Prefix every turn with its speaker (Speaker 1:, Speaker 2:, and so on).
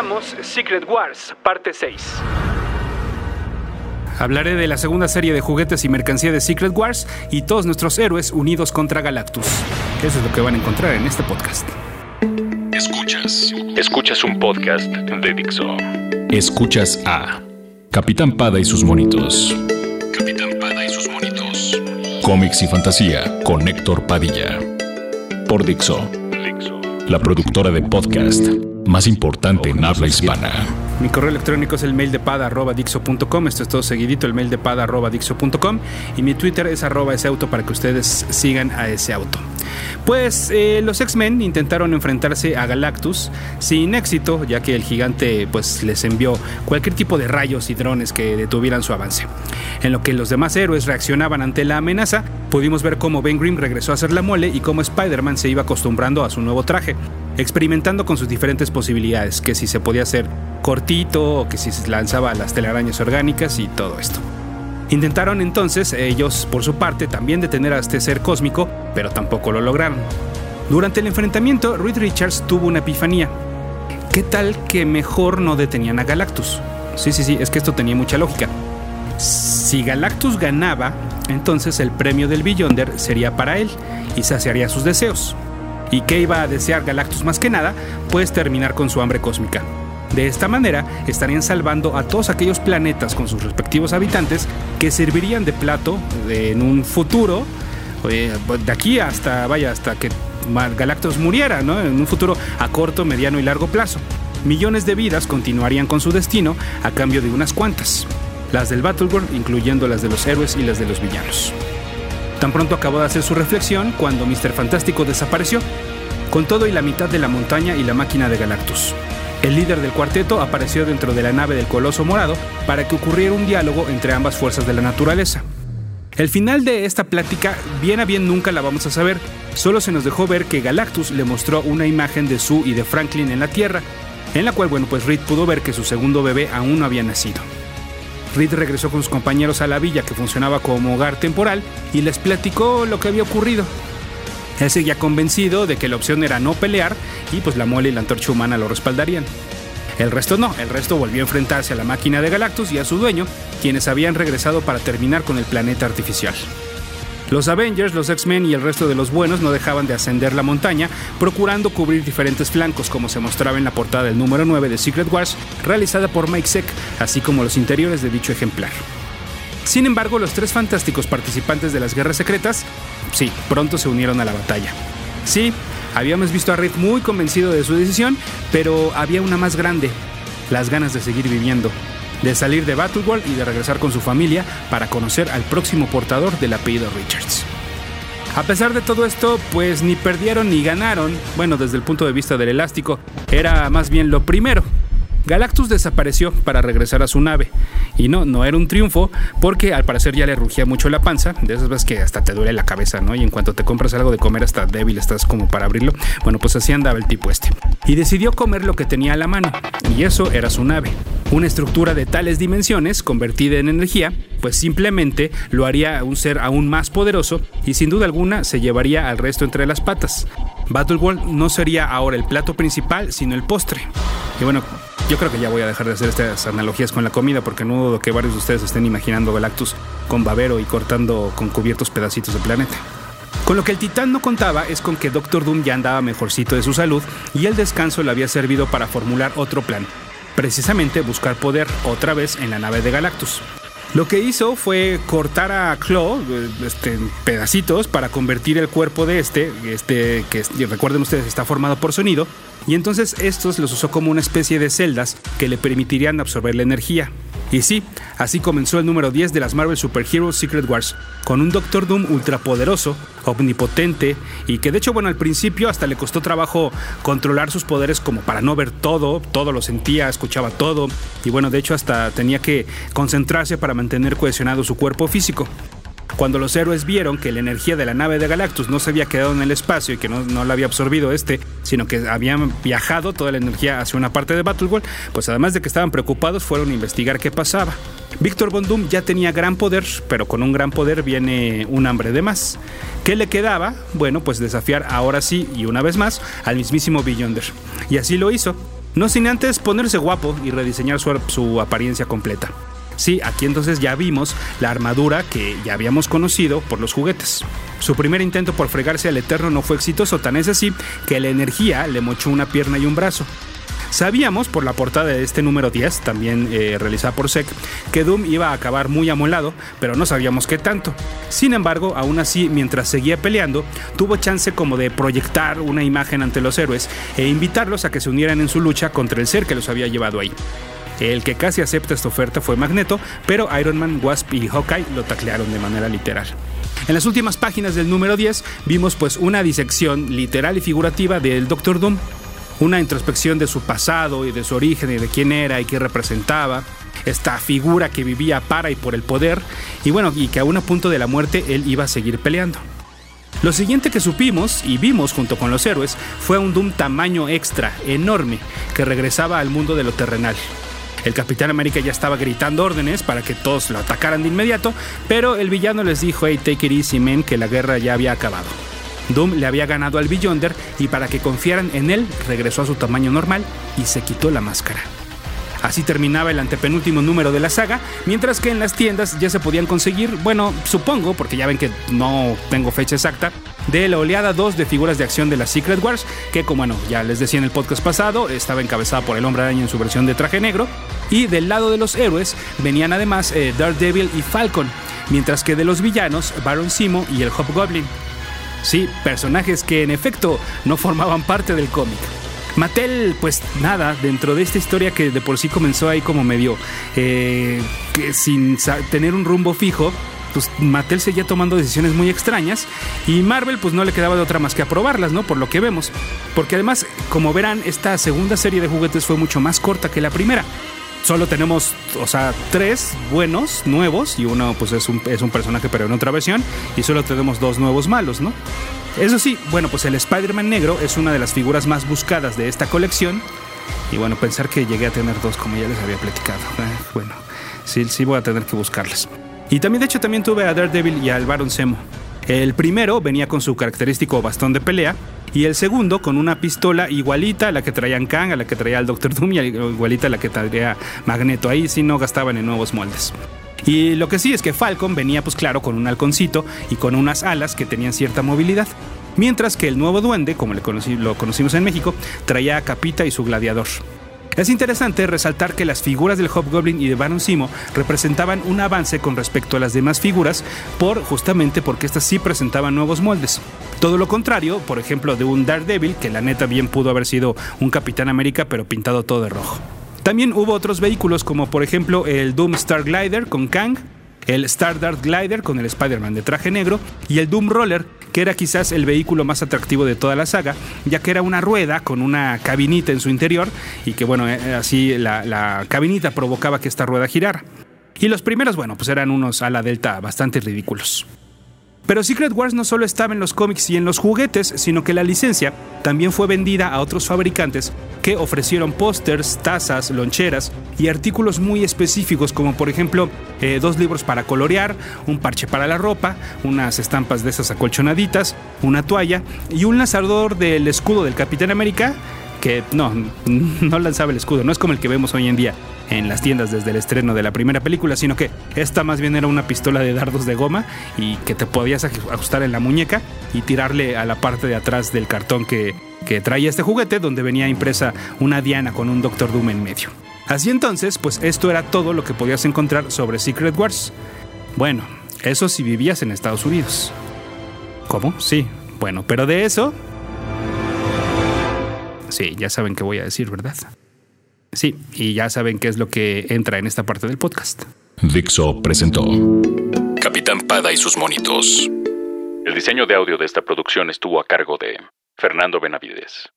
Speaker 1: presentamos Secret Wars, parte 6. Hablaré de la segunda serie de juguetes y mercancía de Secret Wars y todos nuestros héroes unidos contra Galactus. Eso es lo que van a encontrar en este podcast.
Speaker 2: Escuchas. Escuchas un podcast de Dixo. Escuchas a Capitán Pada y sus monitos. Capitán Pada y sus monitos. Cómics y fantasía con Héctor Padilla. Por Dixo. La productora de podcast más importante en habla hispana.
Speaker 1: Mi correo electrónico es el mail de pada.dixo.com. Esto es todo seguidito, el mail de pada.dixo.com. Y mi Twitter es arroba ese auto para que ustedes sigan a ese auto. Pues eh, los X-Men intentaron enfrentarse a Galactus sin éxito, ya que el gigante pues, les envió cualquier tipo de rayos y drones que detuvieran su avance. En lo que los demás héroes reaccionaban ante la amenaza, pudimos ver cómo Ben Grimm regresó a hacer la mole y cómo Spider-Man se iba acostumbrando a su nuevo traje, experimentando con sus diferentes posibilidades, que si se podía hacer cortito o que si se lanzaba las telarañas orgánicas y todo esto. Intentaron entonces ellos, por su parte, también detener a este ser cósmico, pero tampoco lo lograron. Durante el enfrentamiento, Reed Richards tuvo una epifanía. ¿Qué tal que mejor no detenían a Galactus? Sí, sí, sí, es que esto tenía mucha lógica. Si Galactus ganaba, entonces el premio del Beyonder sería para él y saciaría sus deseos. ¿Y qué iba a desear Galactus más que nada? Pues terminar con su hambre cósmica. De esta manera estarían salvando a todos aquellos planetas con sus respectivos habitantes que servirían de plato en un futuro, eh, de aquí hasta, vaya, hasta que Galactus muriera, ¿no? En un futuro a corto, mediano y largo plazo. Millones de vidas continuarían con su destino a cambio de unas cuantas. Las del Battleworld, incluyendo las de los héroes y las de los villanos. Tan pronto acabó de hacer su reflexión cuando Mr. Fantástico desapareció, con todo y la mitad de la montaña y la máquina de Galactus. El líder del cuarteto apareció dentro de la nave del Coloso Morado para que ocurriera un diálogo entre ambas fuerzas de la naturaleza. El final de esta plática, bien a bien nunca la vamos a saber, solo se nos dejó ver que Galactus le mostró una imagen de Sue y de Franklin en la Tierra, en la cual, bueno, pues Reed pudo ver que su segundo bebé aún no había nacido. Reed regresó con sus compañeros a la villa que funcionaba como hogar temporal y les platicó lo que había ocurrido. Él seguía convencido de que la opción era no pelear y pues la mole y la antorcha humana lo respaldarían. El resto no, el resto volvió a enfrentarse a la máquina de Galactus y a su dueño, quienes habían regresado para terminar con el planeta artificial. Los Avengers, los X-Men y el resto de los buenos no dejaban de ascender la montaña, procurando cubrir diferentes flancos, como se mostraba en la portada del número 9 de Secret Wars, realizada por Mike Seck, así como los interiores de dicho ejemplar. Sin embargo, los tres fantásticos participantes de las guerras secretas, sí, pronto se unieron a la batalla. Sí, habíamos visto a Reed muy convencido de su decisión, pero había una más grande, las ganas de seguir viviendo, de salir de Battleworld y de regresar con su familia para conocer al próximo portador del apellido Richards. A pesar de todo esto, pues ni perdieron ni ganaron, bueno, desde el punto de vista del elástico, era más bien lo primero. Galactus desapareció para regresar a su nave. Y no, no era un triunfo, porque al parecer ya le rugía mucho la panza, de esas veces que hasta te duele la cabeza, ¿no? Y en cuanto te compras algo de comer hasta débil estás como para abrirlo. Bueno, pues así andaba el tipo este. Y decidió comer lo que tenía a la mano, y eso era su nave. Una estructura de tales dimensiones, convertida en energía, pues simplemente lo haría un ser aún más poderoso y sin duda alguna se llevaría al resto entre las patas. Battleworld no sería ahora el plato principal, sino el postre. Y bueno, yo creo que ya voy a dejar de hacer estas analogías con la comida porque no dudo que varios de ustedes estén imaginando Galactus con babero y cortando con cubiertos pedacitos de planeta. Con lo que el titán no contaba es con que Doctor Doom ya andaba mejorcito de su salud y el descanso le había servido para formular otro plan, precisamente buscar poder otra vez en la nave de Galactus. Lo que hizo fue cortar a Claw este, en pedacitos para convertir el cuerpo de este, este que recuerden ustedes está formado por sonido, y entonces estos los usó como una especie de celdas que le permitirían absorber la energía. Y sí, así comenzó el número 10 de las Marvel Super Heroes Secret Wars, con un Doctor Doom ultrapoderoso, omnipotente, y que de hecho, bueno, al principio hasta le costó trabajo controlar sus poderes como para no ver todo, todo lo sentía, escuchaba todo, y bueno, de hecho hasta tenía que concentrarse para mantener cohesionado su cuerpo físico. Cuando los héroes vieron que la energía de la nave de Galactus no se había quedado en el espacio y que no, no la había absorbido este, sino que habían viajado toda la energía hacia una parte de Battleworld, pues además de que estaban preocupados, fueron a investigar qué pasaba. Víctor Von Doom ya tenía gran poder, pero con un gran poder viene un hambre de más. ¿Qué le quedaba? Bueno, pues desafiar ahora sí y una vez más al mismísimo Beyonder. Y así lo hizo. No sin antes ponerse guapo y rediseñar su, su apariencia completa. Sí, aquí entonces ya vimos la armadura que ya habíamos conocido por los juguetes. Su primer intento por fregarse al Eterno no fue exitoso, tan es así que la energía le mochó una pierna y un brazo. Sabíamos por la portada de este número 10, también eh, realizada por SEC, que Doom iba a acabar muy amolado, pero no sabíamos qué tanto. Sin embargo, aún así, mientras seguía peleando, tuvo chance como de proyectar una imagen ante los héroes e invitarlos a que se unieran en su lucha contra el ser que los había llevado ahí. El que casi acepta esta oferta fue Magneto, pero Iron Man, Wasp y Hawkeye lo taclearon de manera literal. En las últimas páginas del número 10 vimos pues una disección literal y figurativa del Doctor Doom, una introspección de su pasado y de su origen y de quién era y qué representaba, esta figura que vivía para y por el poder, y bueno, y que a un punto de la muerte él iba a seguir peleando. Lo siguiente que supimos y vimos junto con los héroes fue un Doom tamaño extra, enorme, que regresaba al mundo de lo terrenal. El Capitán América ya estaba gritando órdenes para que todos lo atacaran de inmediato, pero el villano les dijo, hey, take it easy, men, que la guerra ya había acabado. Doom le había ganado al Beyonder y para que confiaran en él regresó a su tamaño normal y se quitó la máscara. Así terminaba el antepenúltimo número de la saga, mientras que en las tiendas ya se podían conseguir, bueno, supongo, porque ya ven que no tengo fecha exacta, de la oleada 2 de figuras de acción de la Secret Wars, que como bueno, ya les decía en el podcast pasado, estaba encabezada por el Hombre Araña en su versión de traje negro, y del lado de los héroes venían además eh, Daredevil y Falcon, mientras que de los villanos, Baron Simo y el Hobgoblin. Sí, personajes que en efecto no formaban parte del cómic. Mattel, pues nada, dentro de esta historia que de por sí comenzó ahí como medio eh, que sin tener un rumbo fijo, pues Mattel seguía tomando decisiones muy extrañas y Marvel pues no le quedaba de otra más que aprobarlas, ¿no? Por lo que vemos. Porque además, como verán, esta segunda serie de juguetes fue mucho más corta que la primera solo tenemos, o sea, tres buenos, nuevos, y uno pues es un, es un personaje pero en otra versión, y solo tenemos dos nuevos malos, ¿no? Eso sí, bueno, pues el Spider-Man negro es una de las figuras más buscadas de esta colección, y bueno, pensar que llegué a tener dos como ya les había platicado, eh, bueno, sí, sí voy a tener que buscarlas. Y también, de hecho, también tuve a Daredevil y al Baron Zemo. El primero venía con su característico bastón de pelea, y el segundo con una pistola igualita a la que traían Kang, a la que traía el Doctor Doom y igualita a la que traía Magneto. Ahí sí no gastaban en nuevos moldes. Y lo que sí es que Falcon venía pues claro con un halconcito y con unas alas que tenían cierta movilidad. Mientras que el nuevo duende, como lo conocimos en México, traía a Capita y su gladiador. Es interesante resaltar que las figuras del Hobgoblin y de Baron Simo representaban un avance con respecto a las demás figuras, por justamente porque estas sí presentaban nuevos moldes. Todo lo contrario, por ejemplo, de un Daredevil, que la neta bien pudo haber sido un Capitán América, pero pintado todo de rojo. También hubo otros vehículos como por ejemplo el Doom Star Glider con Kang, el Star Glider con el Spider-Man de traje negro y el Doom Roller, que era quizás el vehículo más atractivo de toda la saga, ya que era una rueda con una cabinita en su interior y que bueno, eh, así la, la cabinita provocaba que esta rueda girara. Y los primeros, bueno, pues eran unos ala delta bastante ridículos. Pero Secret Wars no solo estaba en los cómics y en los juguetes, sino que la licencia también fue vendida a otros fabricantes que ofrecieron pósters, tazas, loncheras y artículos muy específicos como por ejemplo eh, dos libros para colorear, un parche para la ropa, unas estampas de esas acolchonaditas, una toalla y un lanzador del escudo del Capitán América que no, no lanzaba el escudo, no es como el que vemos hoy en día en las tiendas desde el estreno de la primera película, sino que esta más bien era una pistola de dardos de goma y que te podías ajustar en la muñeca y tirarle a la parte de atrás del cartón que, que traía este juguete, donde venía impresa una diana con un Doctor Doom en medio. Así entonces, pues esto era todo lo que podías encontrar sobre Secret Wars. Bueno, eso si vivías en Estados Unidos. ¿Cómo? Sí. Bueno, pero de eso... Sí, ya saben qué voy a decir, ¿verdad? Sí, y ya saben qué es lo que entra en esta parte del podcast.
Speaker 2: Dixo presentó Capitán Pada y sus monitos. El diseño de audio de esta producción estuvo a cargo de Fernando Benavides.